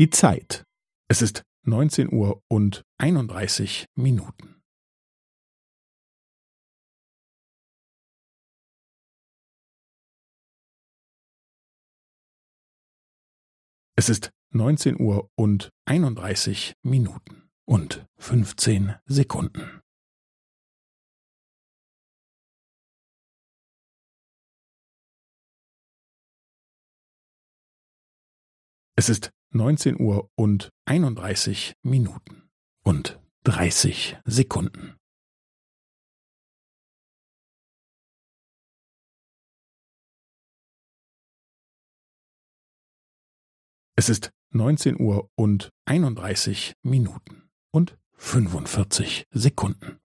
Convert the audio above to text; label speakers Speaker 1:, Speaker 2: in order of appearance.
Speaker 1: Die Zeit. Es ist neunzehn Uhr und einunddreißig Minuten. Es ist neunzehn Uhr und einunddreißig Minuten und fünfzehn Sekunden. Es ist neunzehn Uhr und einunddreißig Minuten und dreißig Sekunden. Es ist neunzehn Uhr und einunddreißig Minuten und fünfundvierzig Sekunden.